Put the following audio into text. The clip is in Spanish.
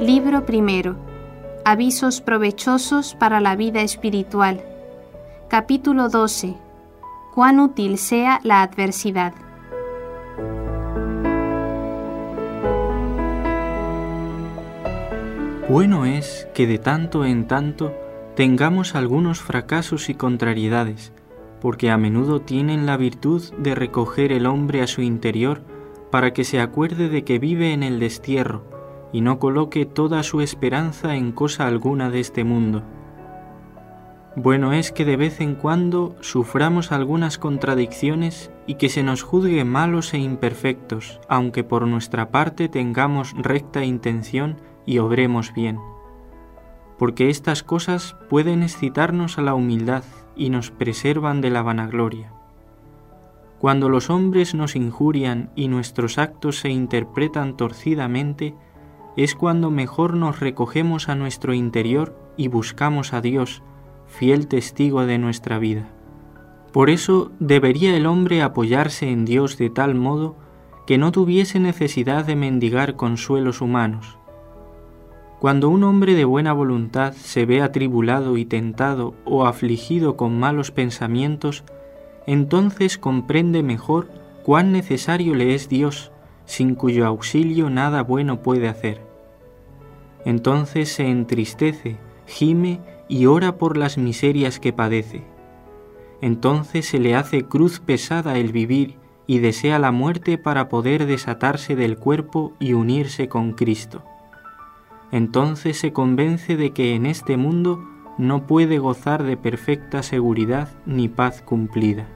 Libro primero. Avisos provechosos para la vida espiritual. Capítulo 12. Cuán útil sea la adversidad. Bueno es que de tanto en tanto tengamos algunos fracasos y contrariedades, porque a menudo tienen la virtud de recoger el hombre a su interior para que se acuerde de que vive en el destierro y no coloque toda su esperanza en cosa alguna de este mundo. Bueno es que de vez en cuando suframos algunas contradicciones y que se nos juzgue malos e imperfectos, aunque por nuestra parte tengamos recta intención y obremos bien. Porque estas cosas pueden excitarnos a la humildad y nos preservan de la vanagloria. Cuando los hombres nos injurian y nuestros actos se interpretan torcidamente, es cuando mejor nos recogemos a nuestro interior y buscamos a Dios, fiel testigo de nuestra vida. Por eso debería el hombre apoyarse en Dios de tal modo que no tuviese necesidad de mendigar consuelos humanos. Cuando un hombre de buena voluntad se ve atribulado y tentado o afligido con malos pensamientos, entonces comprende mejor cuán necesario le es Dios sin cuyo auxilio nada bueno puede hacer. Entonces se entristece, gime y ora por las miserias que padece. Entonces se le hace cruz pesada el vivir y desea la muerte para poder desatarse del cuerpo y unirse con Cristo. Entonces se convence de que en este mundo no puede gozar de perfecta seguridad ni paz cumplida.